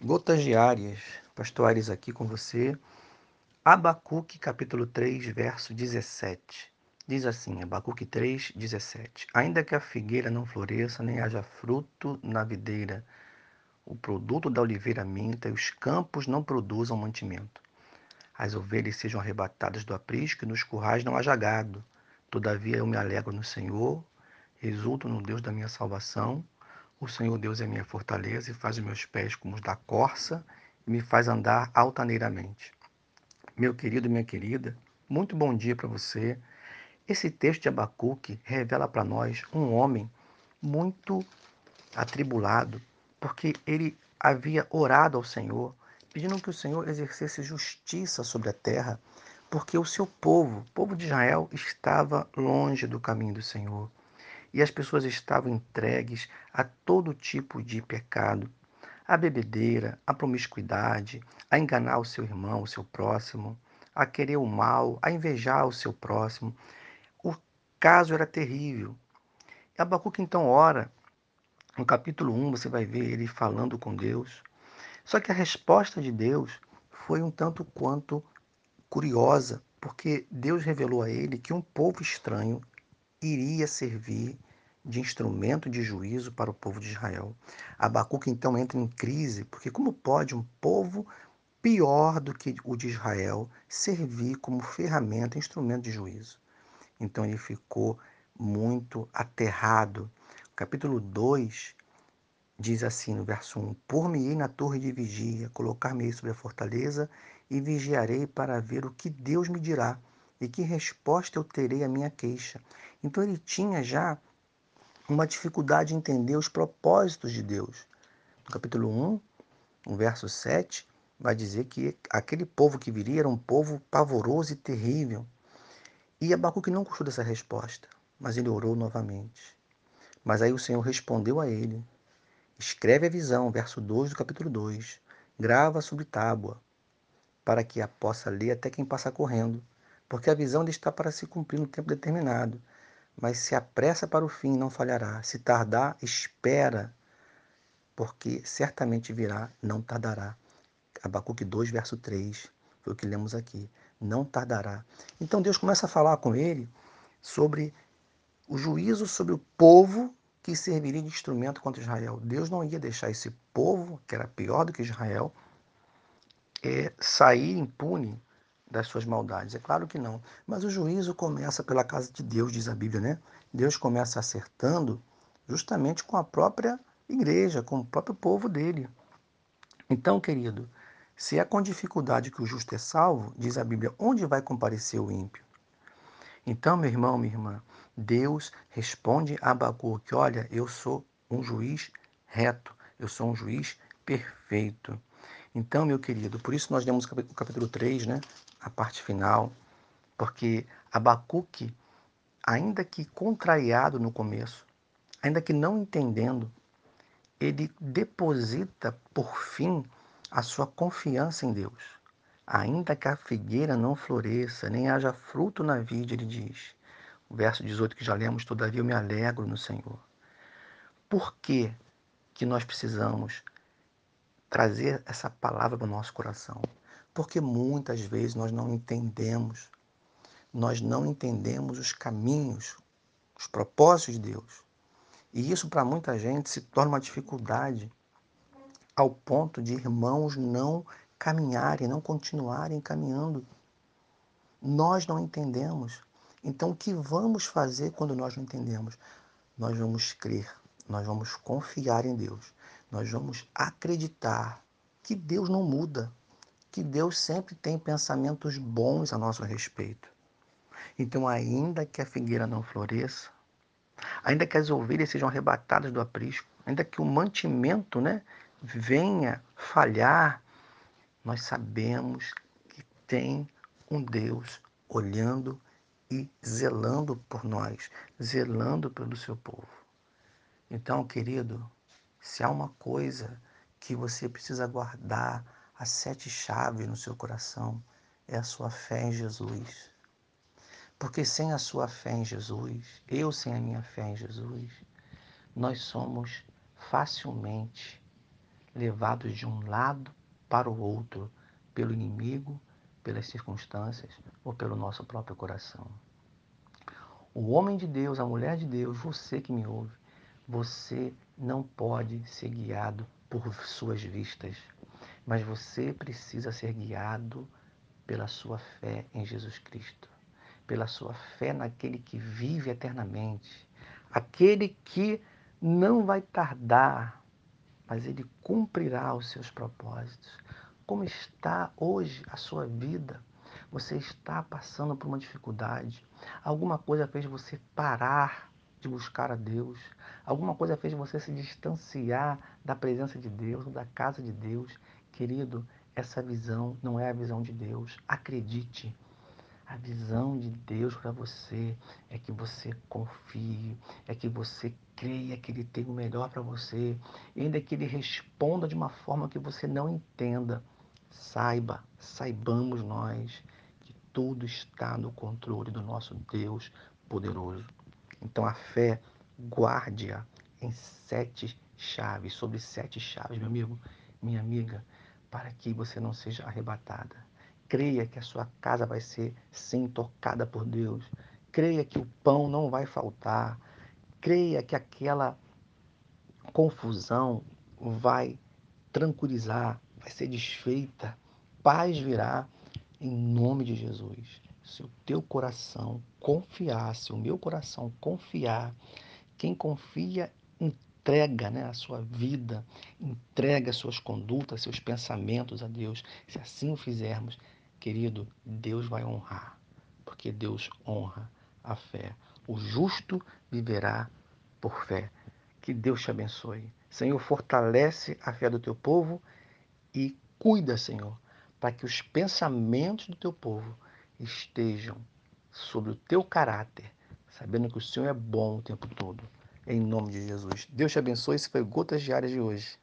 Gotas diárias, pastores aqui com você. Abacuque capítulo 3, verso 17. Diz assim, Abacuque 3, 17. Ainda que a figueira não floresça, nem haja fruto na videira, o produto da oliveira minta e os campos não produzam mantimento. As ovelhas sejam arrebatadas do aprisco e nos currais não haja gado. Todavia eu me alegro no Senhor, exulto no Deus da minha salvação. O Senhor Deus é minha fortaleza e faz os meus pés como os da corça e me faz andar altaneiramente. Meu querido minha querida, muito bom dia para você. Esse texto de Abacuque revela para nós um homem muito atribulado, porque ele havia orado ao Senhor, pedindo que o Senhor exercesse justiça sobre a terra, porque o seu povo, o povo de Israel, estava longe do caminho do Senhor e as pessoas estavam entregues a todo tipo de pecado, a bebedeira, a promiscuidade, a enganar o seu irmão, o seu próximo, a querer o mal, a invejar o seu próximo. O caso era terrível. Abacuque então ora. No capítulo 1 você vai ver ele falando com Deus. Só que a resposta de Deus foi um tanto quanto curiosa, porque Deus revelou a ele que um povo estranho iria servir de instrumento de juízo para o povo de Israel. Abacuque então entra em crise, porque como pode um povo pior do que o de Israel servir como ferramenta, instrumento de juízo? Então ele ficou muito aterrado. Capítulo 2 diz assim no verso 1: Por-me-ei na torre de vigia, colocar-me-ei sobre a fortaleza e vigiarei para ver o que Deus me dirá e que resposta eu terei à minha queixa. Então ele tinha já uma dificuldade em entender os propósitos de Deus. No capítulo 1, no verso 7, vai dizer que aquele povo que viria era um povo pavoroso e terrível. E Abacuque não gostou dessa resposta, mas ele orou novamente. Mas aí o Senhor respondeu a ele: Escreve a visão, verso 2 do capítulo 2, grava sobre tábua, para que a possa ler até quem passa correndo, porque a visão está para se cumprir no tempo determinado mas se apressa para o fim, não falhará. Se tardar, espera, porque certamente virá, não tardará. Abacuque 2, verso 3, foi o que lemos aqui. Não tardará. Então Deus começa a falar com ele sobre o juízo sobre o povo que serviria de instrumento contra Israel. Deus não ia deixar esse povo, que era pior do que Israel, é, sair impune das suas maldades? É claro que não. Mas o juízo começa pela casa de Deus, diz a Bíblia, né? Deus começa acertando justamente com a própria igreja, com o próprio povo dele. Então, querido, se é com dificuldade que o justo é salvo, diz a Bíblia, onde vai comparecer o ímpio? Então, meu irmão, minha irmã, Deus responde a Abacuque: Olha, eu sou um juiz reto, eu sou um juiz perfeito. Então, meu querido, por isso nós lemos o capítulo 3, né? A parte final, porque Abacuque, ainda que contrariado no começo, ainda que não entendendo, ele deposita por fim a sua confiança em Deus. Ainda que a figueira não floresça, nem haja fruto na vide, ele diz. O verso 18 que já lemos, todavia eu me alegro no Senhor. Por que, que nós precisamos trazer essa palavra para o nosso coração? Porque muitas vezes nós não entendemos, nós não entendemos os caminhos, os propósitos de Deus. E isso para muita gente se torna uma dificuldade ao ponto de irmãos não caminharem, não continuarem caminhando. Nós não entendemos. Então, o que vamos fazer quando nós não entendemos? Nós vamos crer, nós vamos confiar em Deus, nós vamos acreditar que Deus não muda, que Deus sempre tem pensamentos bons a nosso respeito. Então, ainda que a figueira não floresça, ainda que as ovelhas sejam arrebatadas do aprisco, ainda que o mantimento né, venha falhar, nós sabemos que tem um Deus olhando e zelando por nós, zelando pelo seu povo. Então, querido, se há uma coisa que você precisa guardar as sete chaves no seu coração é a sua fé em Jesus. Porque sem a sua fé em Jesus, eu sem a minha fé em Jesus, nós somos facilmente levados de um lado para o outro, pelo inimigo, pelas circunstâncias ou pelo nosso próprio coração. O homem de Deus, a mulher de Deus, você que me ouve, você não pode ser guiado por suas vistas, mas você precisa ser guiado pela sua fé em Jesus Cristo, pela sua fé naquele que vive eternamente, aquele que não vai tardar, mas ele cumprirá os seus propósitos. Como está hoje a sua vida? Você está passando por uma dificuldade? Alguma coisa fez você parar de buscar a Deus? Alguma coisa fez você se distanciar da presença de Deus, da casa de Deus? Querido, essa visão não é a visão de Deus. Acredite. A visão de Deus para você é que você confie, é que você creia que Ele tem o melhor para você, ainda que Ele responda de uma forma que você não entenda. Saiba, saibamos nós que tudo está no controle do nosso Deus poderoso. Então a fé, guarde-a em sete chaves, sobre sete chaves, meu amigo, minha amiga, para que você não seja arrebatada. Creia que a sua casa vai ser sim tocada por Deus. Creia que o pão não vai faltar. Creia que aquela confusão vai tranquilizar, vai ser desfeita. Paz virá em nome de Jesus. Se o teu coração confiar, se o meu coração confiar, quem confia entrega né, a sua vida, entrega suas condutas, seus pensamentos a Deus. Se assim o fizermos, querido, Deus vai honrar, porque Deus honra a fé. O justo viverá por fé. Que Deus te abençoe. Senhor, fortalece a fé do teu povo e cuida, Senhor, para que os pensamentos do teu povo estejam sobre o teu caráter, sabendo que o Senhor é bom o tempo todo. Em nome de Jesus. Deus te abençoe. Esse foi Gotas Diárias de hoje.